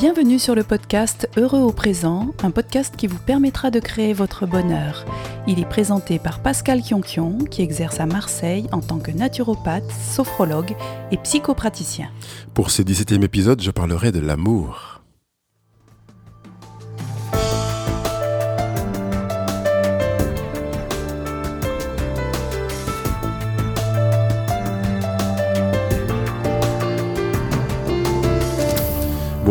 Bienvenue sur le podcast Heureux au présent, un podcast qui vous permettra de créer votre bonheur. Il est présenté par Pascal Kionkion, qui exerce à Marseille en tant que naturopathe, sophrologue et psychopraticien. Pour ce 17e épisode, je parlerai de l'amour.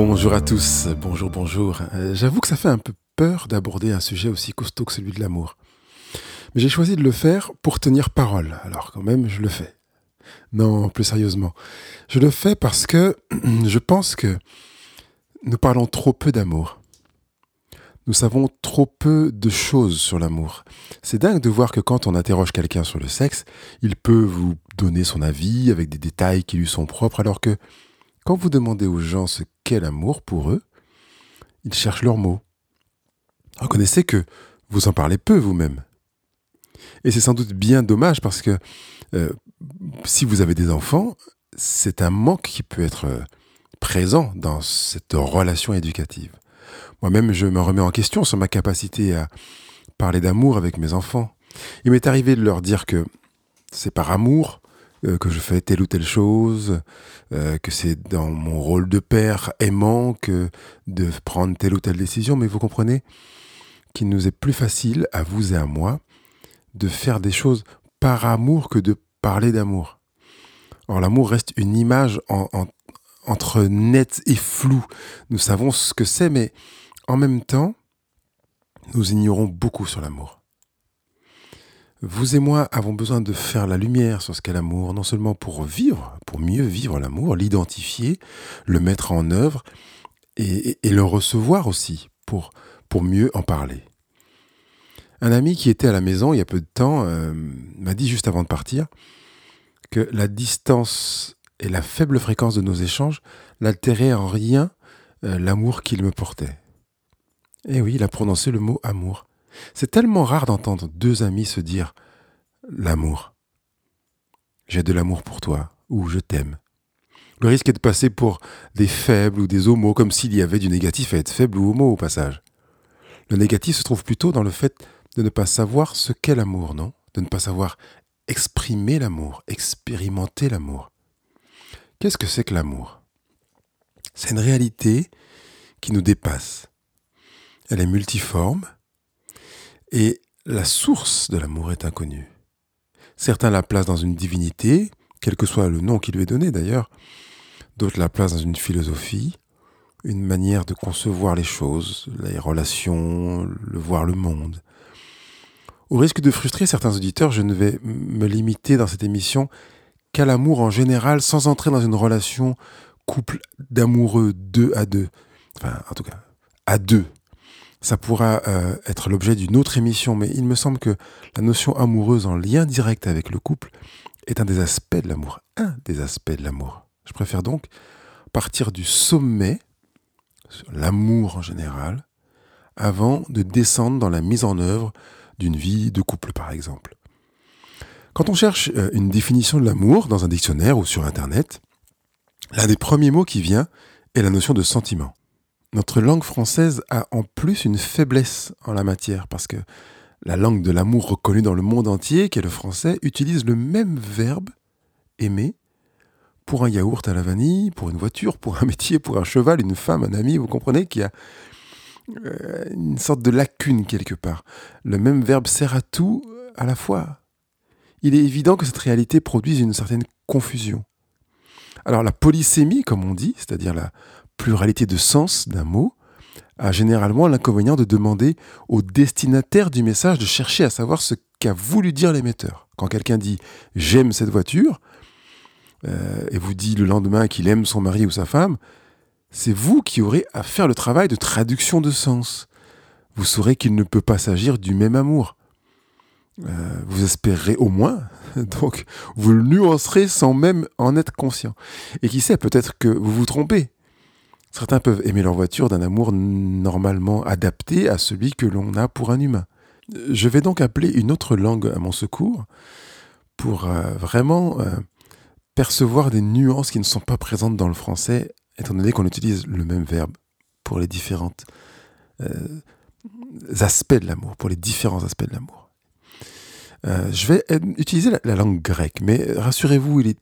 Bonjour à tous, bonjour, bonjour. Euh, j'avoue que ça fait un peu peur d'aborder un sujet aussi costaud que celui de l'amour. Mais j'ai choisi de le faire pour tenir parole, alors quand même je le fais. Non, plus sérieusement. Je le fais parce que je pense que nous parlons trop peu d'amour. Nous savons trop peu de choses sur l'amour. C'est dingue de voir que quand on interroge quelqu'un sur le sexe, il peut vous donner son avis avec des détails qui lui sont propres, alors que quand vous demandez aux gens ce qu'est l'amour pour eux, ils cherchent leurs mots. Reconnaissez que vous en parlez peu vous-même. Et c'est sans doute bien dommage parce que euh, si vous avez des enfants, c'est un manque qui peut être euh, présent dans cette relation éducative. Moi-même, je me remets en question sur ma capacité à parler d'amour avec mes enfants. Il m'est arrivé de leur dire que c'est par amour euh, que je fais telle ou telle chose, euh, que c'est dans mon rôle de père aimant que de prendre telle ou telle décision, mais vous comprenez qu'il nous est plus facile, à vous et à moi, de faire des choses par amour que de parler d'amour. Or, l'amour reste une image entre net et flou. Nous savons ce que c'est, mais en même temps, nous ignorons beaucoup sur l'amour. Vous et moi avons besoin de faire la lumière sur ce qu'est l'amour, non seulement pour vivre, pour mieux vivre l'amour, l'identifier, le mettre en œuvre et, le recevoir aussi pour, mieux en parler. Un ami qui était à la maison il y a peu de temps euh, m'a dit juste avant de partir que la distance et la faible fréquence de nos échanges n'altéraient en rien euh, l'amour qu'il me portait. Et oui, il a prononcé le mot amour. C'est tellement rare d'entendre deux amis se dire l'amour. J'ai de l'amour pour toi ou je t'aime. Le risque est de passer pour des faibles ou des homos, comme s'il y avait du négatif à être faible ou homo au passage. Le négatif se trouve plutôt dans le fait de ne pas savoir ce qu'est l'amour, non? De ne pas savoir exprimer l'amour, expérimenter l'amour. Qu'est-ce que c'est que l'amour? C'est une réalité qui nous dépasse. Elle est multiforme, et la source de l'amour est inconnue. Certains la placent dans une divinité, quel que soit le nom qui lui est donné d'ailleurs, d'autres la placent dans une philosophie, une manière de concevoir les choses, les relations, le voir le monde. Au risque de frustrer certains auditeurs, je ne vais me limiter dans cette émission qu'à l'amour en général, sans entrer dans une relation couple d'amoureux deux à deux. Enfin, en tout cas, à deux, ça pourra euh, être l'objet d'une autre émission, mais il me semble que la notion amoureuse en lien direct avec le couple est un des aspects de l'amour, un des aspects de l'amour. Je préfère donc partir du sommet, l'amour en général, avant de descendre dans la mise en œuvre d'une vie de couple, par exemple. Quand on cherche euh, une définition de l'amour dans un dictionnaire ou sur Internet, l'un des premiers mots qui vient est la notion de sentiment. Notre langue française a en plus une faiblesse en la matière parce que la langue de l'amour reconnue dans le monde entier, qui est le français, utilise le même verbe, aimer, pour un yaourt à la vanille, pour une voiture, pour un métier, pour un cheval, une femme, un ami, vous comprenez qu'il y a euh, une sorte de lacune quelque part. Le même verbe sert à tout à la fois. Il est évident que cette réalité produise une certaine confusion. Alors la polysémie, comme on dit, c'est-à-dire la pluralité de sens d'un mot, a généralement l'inconvénient de demander au destinataire du message de chercher à savoir ce qu'a voulu dire l'émetteur. Quand quelqu'un dit j'aime cette voiture, euh, et vous dit le lendemain qu'il aime son mari ou sa femme, c'est vous qui aurez à faire le travail de traduction de sens. Vous saurez qu'il ne peut pas s'agir du même amour. Euh, vous espérerez au moins, donc vous le nuancerez sans même en être conscient. Et qui sait, peut-être que vous vous trompez, Certains peuvent aimer leur voiture d'un amour normalement adapté à celui que l'on a pour un humain. Je vais donc appeler une autre langue à mon secours pour euh, vraiment euh, percevoir des nuances qui ne sont pas présentes dans le français, étant donné qu'on utilise le même verbe pour les différents euh, aspects de l'amour, pour les différents aspects de l'amour. Je vais utiliser la, langue grecque, mais rassurez-vous, il est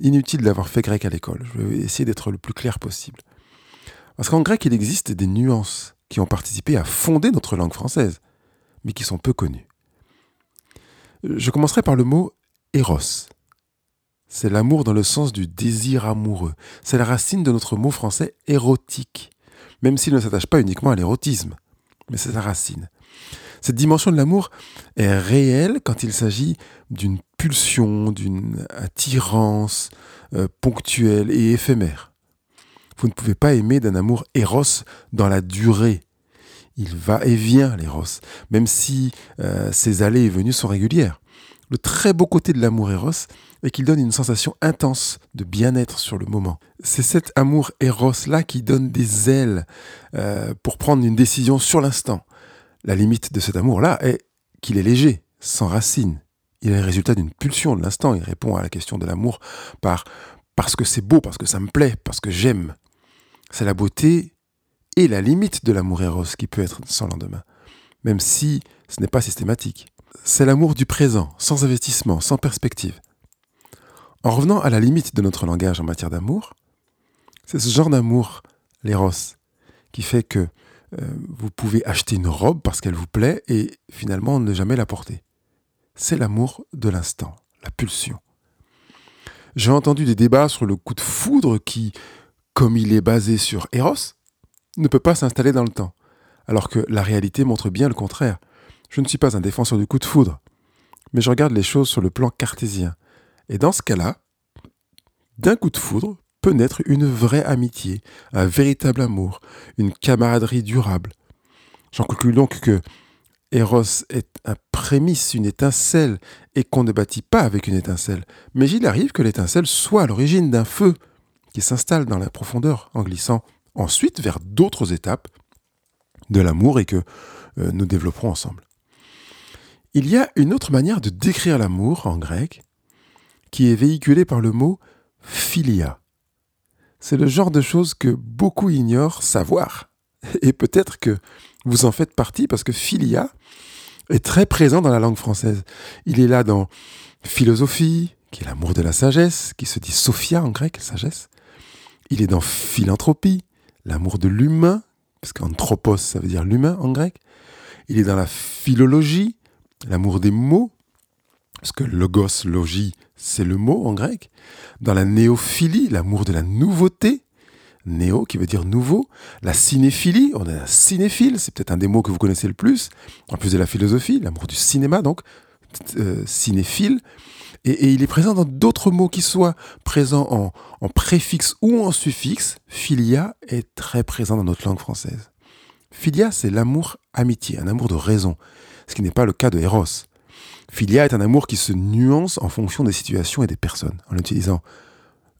inutile d'avoir fait grec à l'école. Je vais essayer d'être le plus clair possible. Parce qu'en grec, il existe des nuances qui ont participé à fonder notre langue française, mais qui sont peu connues. Je commencerai par le mot Eros. C'est l'amour dans le sens du désir amoureux. C'est la racine de notre mot français érotique, même s'il ne s'attache pas uniquement à l'érotisme, mais c'est sa racine. Cette dimension de l'amour est réelle quand il s'agit d'une pulsion, d'une attirance euh, ponctuelle et éphémère. Vous ne pouvez pas aimer d'un amour éros dans la durée. Il va et vient, l'éros, même si euh, ses allées et venues sont régulières. Le très beau côté de l'amour éros est qu'il donne une sensation intense de bien-être sur le moment. C'est cet amour éros-là qui donne des ailes euh, pour prendre une décision sur l'instant. La limite de cet amour-là est qu'il est léger, sans racine. Il est le résultat d'une pulsion de l'instant. Il répond à la question de l'amour par parce que c'est beau, parce que ça me plaît, parce que j'aime. C'est la beauté et la limite de l'amour éros qui peut être sans lendemain, même si ce n'est pas systématique. C'est l'amour du présent, sans investissement, sans perspective. En revenant à la limite de notre langage en matière d'amour, c'est ce genre d'amour, l'éros, qui fait que euh, vous pouvez acheter une robe parce qu'elle vous plaît et finalement ne jamais la porter. C'est l'amour de l'instant, la pulsion. J'ai entendu des débats sur le coup de foudre qui, comme il est basé sur Eros, ne peut pas s'installer dans le temps, alors que la réalité montre bien le contraire. Je ne suis pas un défenseur du coup de foudre, mais je regarde les choses sur le plan cartésien. Et dans ce cas-là, d'un coup de foudre peut naître une vraie amitié, un véritable amour, une camaraderie durable. J'en conclus donc que Eros est un prémisse, une étincelle, et qu'on ne bâtit pas avec une étincelle. Mais il arrive que l'étincelle soit à l'origine d'un feu qui s'installe dans la profondeur en glissant ensuite vers d'autres étapes de l'amour et que euh, nous développerons ensemble. Il y a une autre manière de décrire l'amour en grec, qui est véhiculé par le mot philia. C'est le genre de choses que beaucoup ignorent savoir. Et peut-être que vous en faites partie parce que philia est très présent dans la langue française. Il est là dans philosophie, qui est l'amour de la sagesse, qui se dit sophia en grec, sagesse. Il est dans philanthropie, l'amour de l'humain, parce qu'anthropos, ça veut dire l'humain en grec. Il est dans la philologie, l'amour des mots, parce que logos, logie, c'est le mot en grec. Dans la néophilie, l'amour de la nouveauté, néo qui veut dire nouveau. La cinéphilie, on est un cinéphile, c'est peut-être un des mots que vous connaissez le plus. En plus de la philosophie, l'amour du cinéma, donc euh, cinéphile. Et, il est présent dans d'autres mots qui soient présents en, préfixe ou en suffixe. Philia est très présent dans notre langue française. Philia, c'est l'amour amitié, un amour de raison, ce qui n'est pas le cas de Eros. Philia est un amour qui se nuance en fonction des situations et des personnes. En utilisant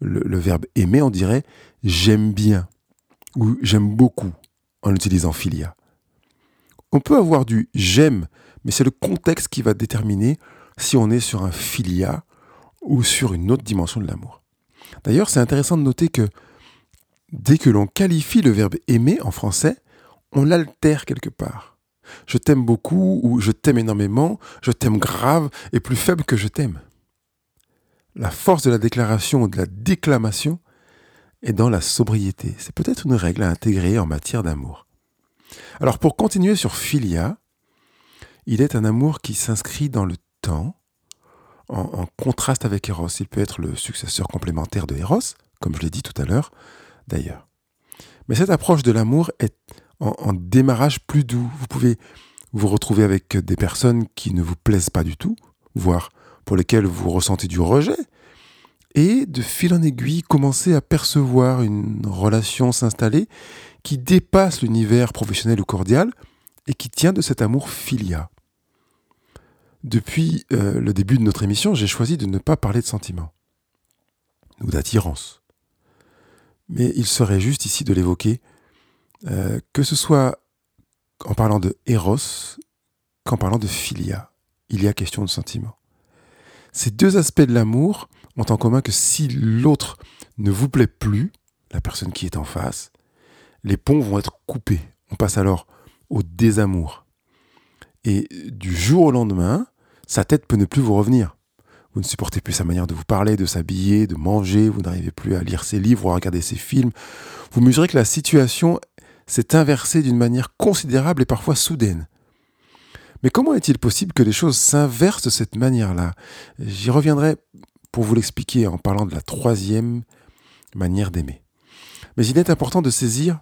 le, verbe aimer, on dirait j'aime bien ou j'aime beaucoup en utilisant philia. On peut avoir du j'aime, mais c'est le contexte qui va déterminer si on est sur un philia ou sur une autre dimension de l'amour. D'ailleurs, c'est intéressant de noter que dès que l'on qualifie le verbe aimer en français, on l'altère quelque part je t'aime beaucoup ou je t'aime énormément, je t'aime grave et plus faible que je t'aime. La force de la déclaration ou de la déclamation est dans la sobriété. C'est peut-être une règle à intégrer en matière d'amour. Alors pour continuer sur Philia, il est un amour qui s'inscrit dans le temps, en, en, contraste avec Eros. Il peut être le successeur complémentaire de Eros, comme je l'ai dit tout à l'heure d'ailleurs. Mais cette approche de l'amour est en, démarrage plus doux. Vous pouvez vous retrouver avec des personnes qui ne vous plaisent pas du tout, voire pour lesquelles vous ressentez du rejet, et de fil en aiguille commencer à percevoir une relation s'installer qui dépasse l'univers professionnel ou cordial et qui tient de cet amour filia. Depuis euh, le début de notre émission, j'ai choisi de ne pas parler de sentiments ou d'attirance. Mais il serait juste ici de l'évoquer euh, que ce soit en parlant de Eros qu'en parlant de Philia, il y a question de sentiment. Ces deux aspects de l'amour ont en commun que si l'autre ne vous plaît plus, la personne qui est en face, les ponts vont être coupés. On passe alors au désamour. Et du jour au lendemain, sa tête peut ne plus vous revenir. Vous ne supportez plus sa manière de vous parler, de s'habiller, de manger, vous n'arrivez plus à lire ses livres ou à regarder ses films. Vous mesurez que la situation s'est inversée d'une manière considérable et parfois soudaine. Mais comment est-il possible que les choses s'inversent de cette manière-là? J'y reviendrai pour vous l'expliquer en parlant de la troisième manière d'aimer. Mais il est important de saisir,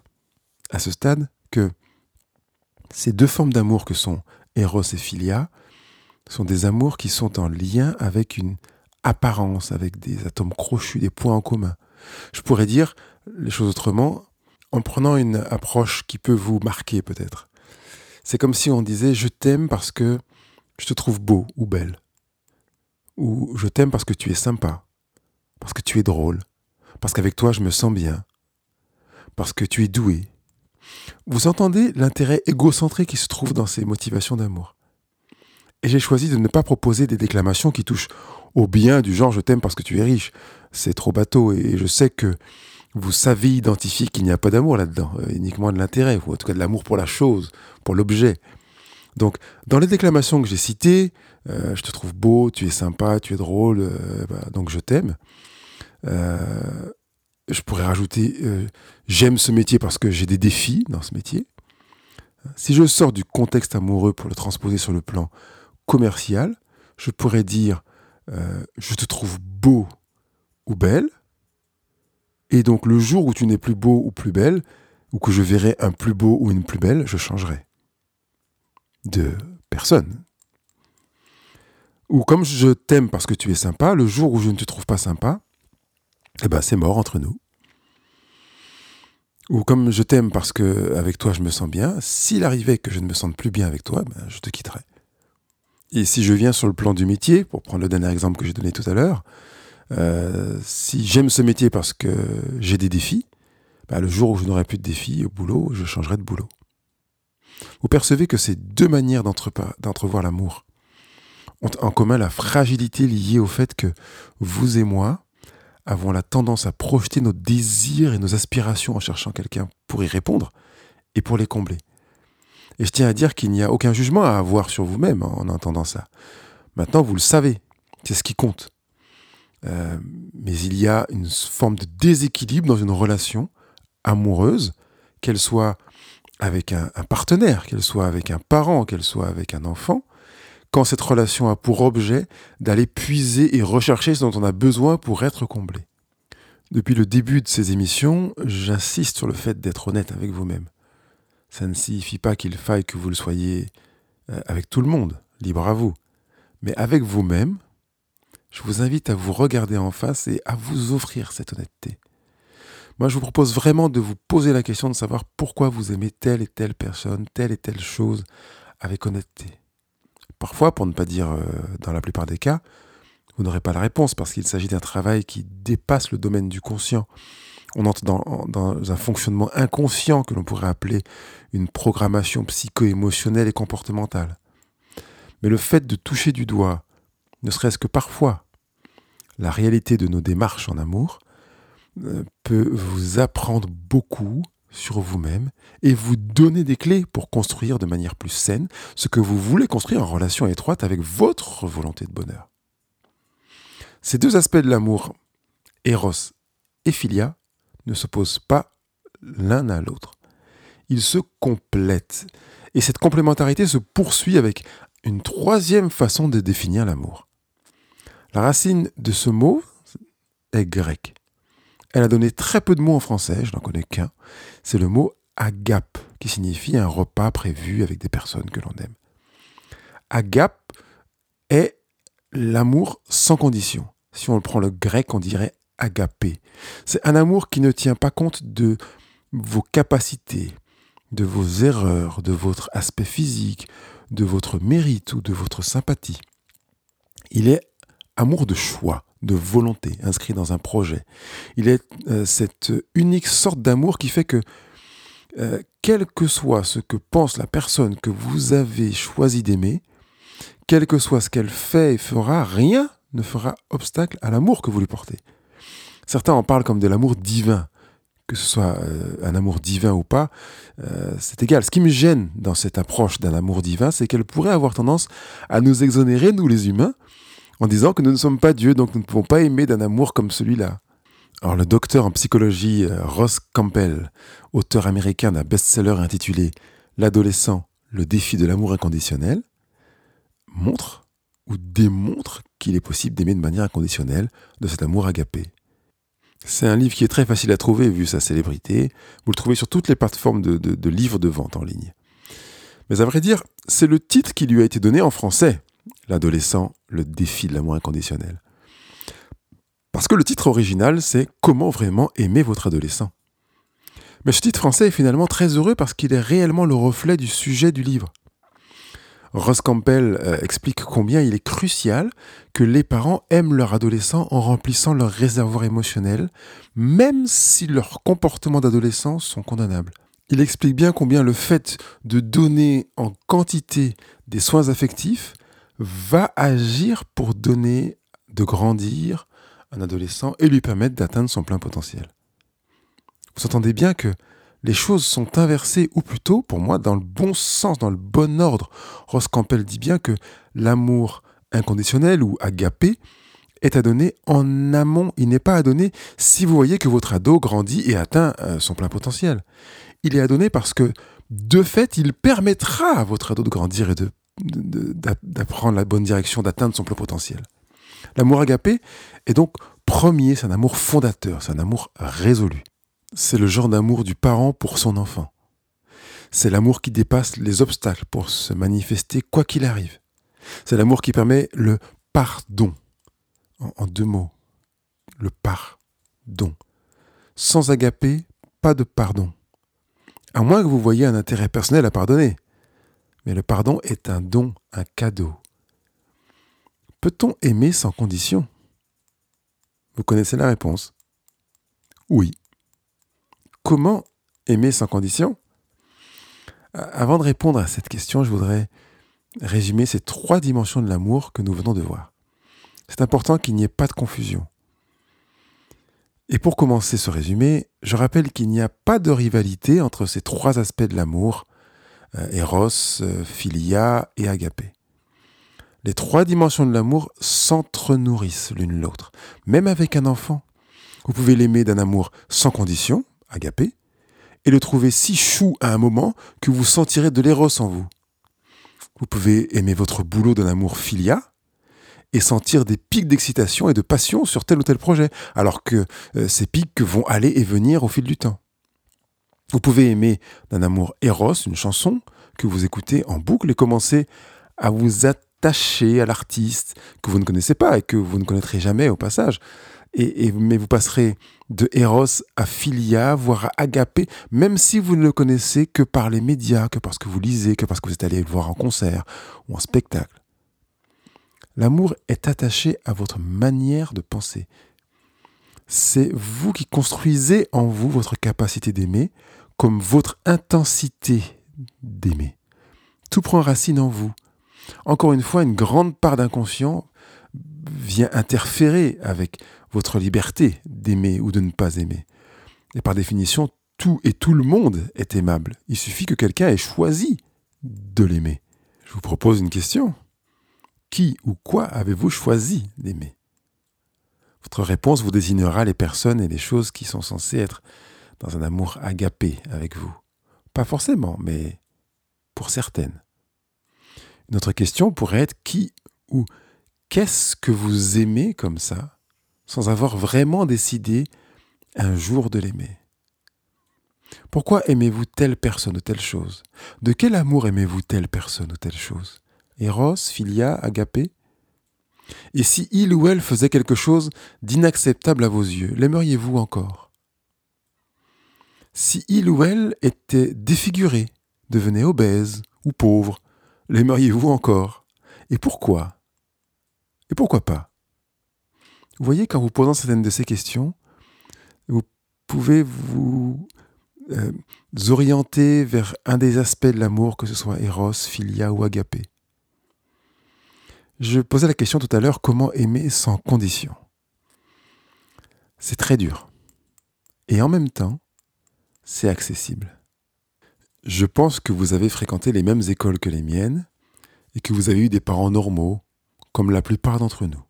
à ce stade, que ces deux formes d'amour que sont Eros et Philia sont des amours qui sont en lien avec une apparence, avec des atomes crochus, des points en commun. Je pourrais dire les choses autrement en prenant une approche qui peut vous marquer peut-être. C'est comme si on disait je t'aime parce que je te trouve beau ou belle. Ou je t'aime parce que tu es sympa, parce que tu es drôle, parce qu'avec toi je me sens bien, parce que tu es doué. Vous entendez l'intérêt égocentré qui se trouve dans ces motivations d'amour. Et j'ai choisi de ne pas proposer des déclamations qui touchent au bien du genre je t'aime parce que tu es riche. C'est trop bateau et je sais que vous savez identifier qu'il n'y a pas d'amour là-dedans, euh, uniquement de l'intérêt, ou en tout cas de l'amour pour la chose, pour l'objet. Donc, dans les déclamations que j'ai citées, euh, je te trouve beau, tu es sympa, tu es drôle, euh, bah, donc je t'aime. je pourrais rajouter j'aime ce métier parce que j'ai des défis dans ce métier. Si je sors du contexte amoureux pour le transposer sur le plan commercial, je pourrais dire je te trouve beau ou belle. Et donc le jour où tu n'es plus beau ou plus belle, ou que je verrai un plus beau ou une plus belle, je changerai de personne. Ou comme je t'aime parce que tu es sympa, le jour où je ne te trouve pas sympa, eh ben c'est mort entre nous. Ou comme je t'aime parce que avec toi je me sens bien, s'il arrivait que je ne me sente plus bien avec toi, ben, je te quitterai. Et si je viens sur le plan du métier, pour prendre le dernier exemple que j'ai donné tout à l'heure, euh, si j'aime ce métier parce que j'ai des défis, bah, le jour où je n'aurai plus de défis au boulot, je changerai de boulot. Vous percevez que ces deux manières d'entrevoir l'amour ont en commun la fragilité liée au fait que vous et moi avons la tendance à projeter nos désirs et nos aspirations en cherchant quelqu'un pour y répondre et pour les combler. Et je tiens à dire qu'il n'y a aucun jugement à avoir sur vous-même en entendant ça. Maintenant, vous le savez, c'est ce qui compte. Euh, mais il y a une forme de déséquilibre dans une relation amoureuse, qu'elle soit avec un, partenaire, qu'elle soit avec un parent, qu'elle soit avec un enfant, quand cette relation a pour objet d'aller puiser et rechercher ce dont on a besoin pour être comblé. Depuis le début de ces émissions, j'insiste sur le fait d'être honnête avec vous-même. Ça ne signifie pas qu'il faille que vous le soyez euh, avec tout le monde, libre à vous. Mais avec vous-même, je vous invite à vous regarder en face et à vous offrir cette honnêteté. Moi, je vous propose vraiment de vous poser la question de savoir pourquoi vous aimez telle et telle personne, telle et telle chose avec honnêteté. Parfois, pour ne pas dire euh, dans la plupart des cas, vous n'aurez pas la réponse parce qu'il s'agit d'un travail qui dépasse le domaine du conscient. On entre dans, un fonctionnement inconscient que l'on pourrait appeler une programmation psycho-émotionnelle et comportementale. Mais le fait de toucher du doigt ne serait-ce que parfois, la réalité de nos démarches en amour euh, peut vous apprendre beaucoup sur vous-même et vous donner des clés pour construire de manière plus saine ce que vous voulez construire en relation étroite avec votre volonté de bonheur. Ces deux aspects de l'amour, Eros et Philia, ne s'opposent pas l'un à l'autre. Ils se complètent. Et cette complémentarité se poursuit avec une troisième façon de définir l'amour. La racine de ce mot est grecque. Elle a donné très peu de mots en français, je n'en connais qu'un. C'est le mot agape, qui signifie un repas prévu avec des personnes que l'on aime. Agape est l'amour sans condition. Si on prend le grec, on dirait agapé. C'est un amour qui ne tient pas compte de vos capacités, de vos erreurs, de votre aspect physique, de votre mérite ou de votre sympathie. Il est amour de choix, de volonté, inscrit dans un projet. Il est euh, cette unique sorte d'amour qui fait que, euh, quel que soit ce que pense la personne que vous avez choisi d'aimer, quel que soit ce qu'elle fait et fera, rien ne fera obstacle à l'amour que vous lui portez. Certains en parlent comme de l'amour divin, que ce soit euh, un amour divin ou pas, c'est égal. Ce qui me gêne dans cette approche d'un amour divin, c'est qu'elle pourrait avoir tendance à nous exonérer, nous les humains, en disant que nous ne sommes pas Dieu, donc nous ne pouvons pas aimer d'un amour comme celui-là. Alors le docteur en psychologie euh, Ross Campbell, auteur américain d'un best-seller intitulé L'adolescent, le défi de l'amour inconditionnel, montre ou démontre qu'il est possible d'aimer de manière inconditionnelle de cet amour agapé. C'est un livre qui est très facile à trouver vu sa célébrité. Vous le trouvez sur toutes les plateformes de, de livres de vente en ligne. Mais à vrai dire, c'est le titre qui lui a été donné en français, L'adolescent, le défi de l'amour inconditionnel. Parce que le titre original, c'est Comment vraiment aimer votre adolescent. Mais ce titre français est finalement très heureux parce qu'il est réellement le reflet du sujet du livre. Ross Campbell euh, explique combien il est crucial que les parents aiment leur adolescent en remplissant leur réservoir émotionnel, même si leurs comportements d'adolescent sont condamnables. Il explique bien combien le fait de donner en quantité des soins affectifs va agir pour donner, de grandir un adolescent et lui permettre d'atteindre son plein potentiel. Vous entendez bien que les choses sont inversées, ou plutôt, pour moi, dans le bon sens, dans le bon ordre. Ross Campbell dit bien que l'amour inconditionnel ou agapé est à donner en amont. Il n'est pas à donner si vous voyez que votre ado grandit et atteint euh, son plein potentiel. Il est à donner parce que, de fait, il permettra à votre ado de grandir et de, d'apprendre la bonne direction, d'atteindre son plein potentiel. L'amour agapé est donc premier, c'est un amour fondateur, c'est un amour résolu. C'est le genre d'amour du parent pour son enfant. C'est l'amour qui dépasse les obstacles pour se manifester quoi qu'il arrive. C'est l'amour qui permet le pardon. En, deux mots, le pardon. Sans agapé, pas de pardon. À moins que vous voyiez un intérêt personnel à pardonner. Mais le pardon est un don, un cadeau. Peut-on aimer sans condition? Vous connaissez la réponse. Oui. Comment aimer sans condition? Avant de répondre à cette question, je voudrais résumer ces trois dimensions de l'amour que nous venons de voir. C'est important qu'il n'y ait pas de confusion. Et pour commencer ce résumé, je rappelle qu'il n'y a pas de rivalité entre ces trois aspects de l'amour, Eros, euh, Philia et Agapé. Les trois dimensions de l'amour s'entre-nourrissent l'une l'autre. Même avec un enfant, vous pouvez l'aimer d'un amour sans condition, agapé, et le trouver si chou à un moment que vous sentirez de l'éros en vous. Vous pouvez aimer votre boulot d'un amour filia et sentir des pics d'excitation et de passion sur tel ou tel projet, alors que euh, ces pics vont aller et venir au fil du temps. Vous pouvez aimer d'un amour éros une chanson que vous écoutez en boucle et commencer à vous attacher à l'artiste que vous ne connaissez pas et que vous ne connaîtrez jamais au passage. Et, mais vous passerez de Eros à Philia, voire à Agapé, même si vous ne le connaissez que par les médias, que parce que vous lisez, que parce que vous êtes allé le voir en concert ou en spectacle. L'amour est attaché à votre manière de penser. C'est vous qui construisez en vous votre capacité d'aimer comme votre intensité d'aimer. Tout prend racine en vous. Encore une fois, une grande part d'inconscient vient interférer avec votre liberté d'aimer ou de ne pas aimer. Et par définition, tout et tout le monde est aimable. Il suffit que quelqu'un ait choisi de l'aimer. Je vous propose une question. Qui ou quoi avez-vous choisi d'aimer? Votre réponse vous désignera les personnes et les choses qui sont censées être dans un amour agapé avec vous. Pas forcément, mais pour certaines. Une autre question pourrait être qui ou qu'est-ce que vous aimez comme ça, sans avoir vraiment décidé un jour de l'aimer? Pourquoi aimez-vous telle personne ou telle chose? De quel amour aimez-vous telle personne ou telle chose? Eros, Philia, Agapé? Et si il ou elle faisait quelque chose d'inacceptable à vos yeux, l'aimeriez-vous encore? Si il ou elle était défiguré, devenait obèse ou pauvre, l'aimeriez-vous encore? Et pourquoi? Et pourquoi pas? Vous voyez, quand vous posez certaines de ces questions, vous pouvez vous euh, orienter vers un des aspects de l'amour, que ce soit Eros, Philia ou Agapé. Je posais la question tout à l'heure, comment aimer sans condition? C'est très dur. Et en même temps, c'est accessible. Je pense que vous avez fréquenté les mêmes écoles que les miennes et que vous avez eu des parents normaux, comme la plupart d'entre nous.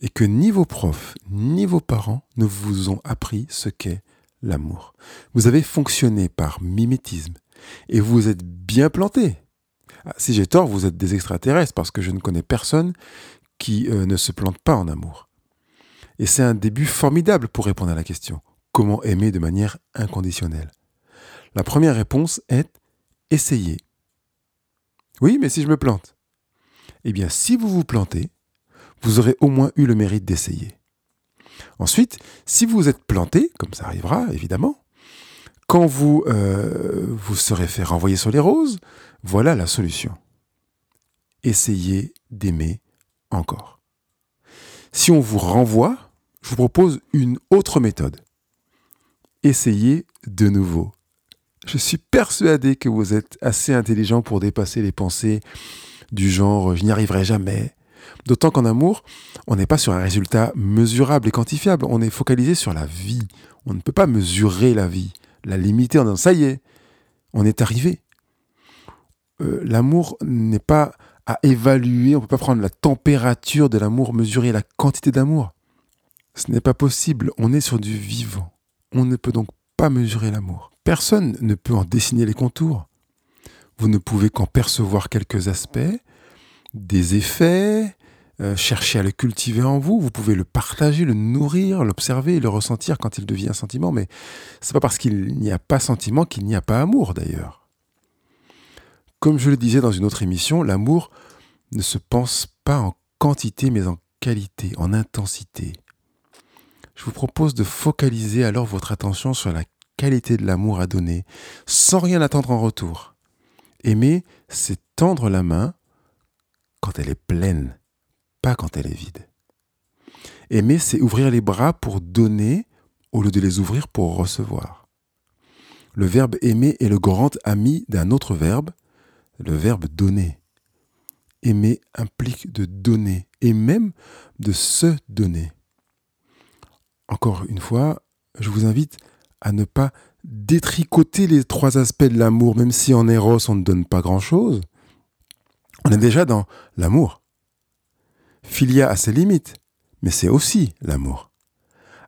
Et que ni vos profs, ni vos parents ne vous ont appris ce qu'est l'amour. Vous avez fonctionné par mimétisme et vous êtes bien planté. Ah, si j'ai tort, vous êtes des extraterrestres parce que je ne connais personne qui euh, ne se plante pas en amour. Et c'est un début formidable pour répondre à la question comment aimer de manière inconditionnelle La première réponse est essayer. Oui, mais si je me plante Eh bien, si vous vous plantez, vous aurez au moins eu le mérite d'essayer. Ensuite, si vous êtes planté, comme ça arrivera évidemment, quand vous euh, vous serez fait renvoyer sur les roses, voilà la solution. Essayez d'aimer encore. Si on vous renvoie, je vous propose une autre méthode. Essayez de nouveau. Je suis persuadé que vous êtes assez intelligent pour dépasser les pensées du genre je n'y arriverai jamais. D'autant qu'en amour, on n'est pas sur un résultat mesurable et quantifiable, on est focalisé sur la vie. On ne peut pas mesurer la vie, la limiter en disant ça y est, on est arrivé. Euh, l'amour n'est pas à évaluer, on ne peut pas prendre la température de l'amour, mesurer la quantité d'amour. Ce n'est pas possible, on est sur du vivant. On ne peut donc pas mesurer l'amour. Personne ne peut en dessiner les contours. Vous ne pouvez qu'en percevoir quelques aspects, des effets, euh, chercher à le cultiver en vous. Vous pouvez le partager, le nourrir, l'observer le ressentir quand il devient un sentiment. Mais c'est pas parce qu'il n'y a pas sentiment qu'il n'y a pas amour d'ailleurs. Comme je le disais dans une autre émission, l'amour ne se pense pas en quantité mais en qualité, en intensité. Je vous propose de focaliser alors votre attention sur la qualité de l'amour à donner, sans rien attendre en retour. Aimer, c'est tendre la main quand elle est pleine, pas quand elle est vide. Aimer, c'est ouvrir les bras pour donner au lieu de les ouvrir pour recevoir. Le verbe aimer est le grand ami d'un autre verbe, le verbe donner. Aimer implique de donner et même de se donner. Encore une fois, je vous invite à ne pas détricoter les trois aspects de l'amour, même si en Eros on ne donne pas grand-chose. On est déjà dans l'amour. Philia a ses limites, mais c'est aussi l'amour.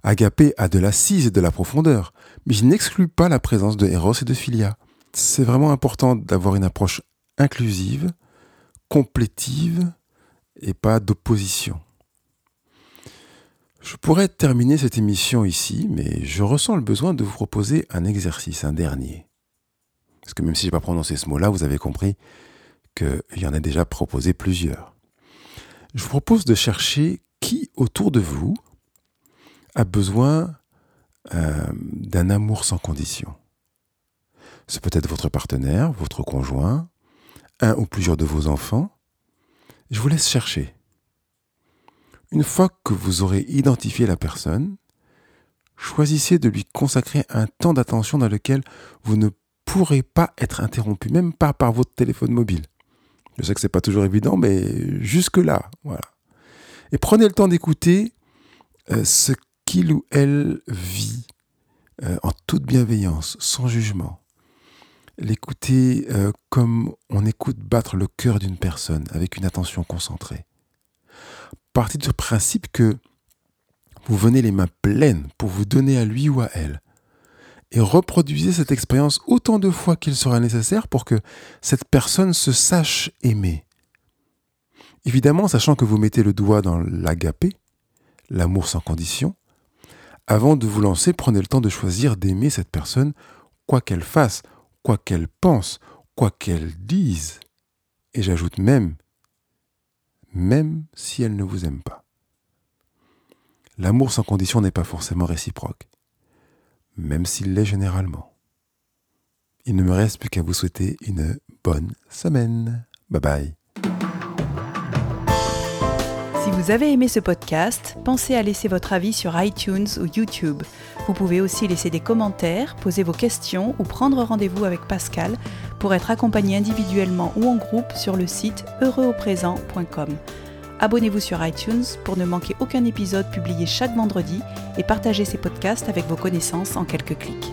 Agapé a de l'assise et de la profondeur, mais je n'exclus pas la présence de Eros et de Philia. C'est vraiment important d'avoir une approche inclusive, complétive et pas d'opposition. Je pourrais terminer cette émission ici, mais je ressens le besoin de vous proposer un exercice, un dernier. Parce que même si je n'ai pas prononcé ce mot-là, vous avez compris qu'il y en a déjà proposé plusieurs. Je vous propose de chercher qui autour de vous a besoin euh, d'un amour sans condition. C'est peut-être votre partenaire, votre conjoint, un ou plusieurs de vos enfants. Je vous laisse chercher. Une fois que vous aurez identifié la personne, choisissez de lui consacrer un temps d'attention dans lequel vous ne pourrez pas être interrompu, même pas par votre téléphone mobile. Je sais que c'est pas toujours évident, mais jusque-là, voilà. Et prenez le temps d'écouter euh, ce qu'il ou elle vit euh, en toute bienveillance, sans jugement. L'écouter euh, comme on écoute battre le cœur d'une personne, avec une attention concentrée. Partez du principe que vous venez les mains pleines pour vous donner à lui ou à elle et reproduisez cette expérience autant de fois qu'il sera nécessaire pour que cette personne se sache aimer. Évidemment, sachant que vous mettez le doigt dans l'agapé, l'amour sans condition, avant de vous lancer, prenez le temps de choisir d'aimer cette personne, quoi qu'elle fasse, quoi qu'elle pense, quoi qu'elle dise. Et j'ajoute même, même si elle ne vous aime pas. L'amour sans condition n'est pas forcément réciproque même s'il l'est généralement. Il ne me reste plus qu'à vous souhaiter une bonne semaine. Bye bye. Vous avez aimé ce podcast, pensez à laisser votre avis sur iTunes ou YouTube. Vous pouvez aussi laisser des commentaires, poser vos questions ou prendre rendez-vous avec Pascal pour être accompagné individuellement ou en groupe sur le site heureuxauprésent.com. Abonnez-vous sur iTunes pour ne manquer aucun épisode publié chaque vendredi et partagez ces podcasts avec vos connaissances en quelques clics.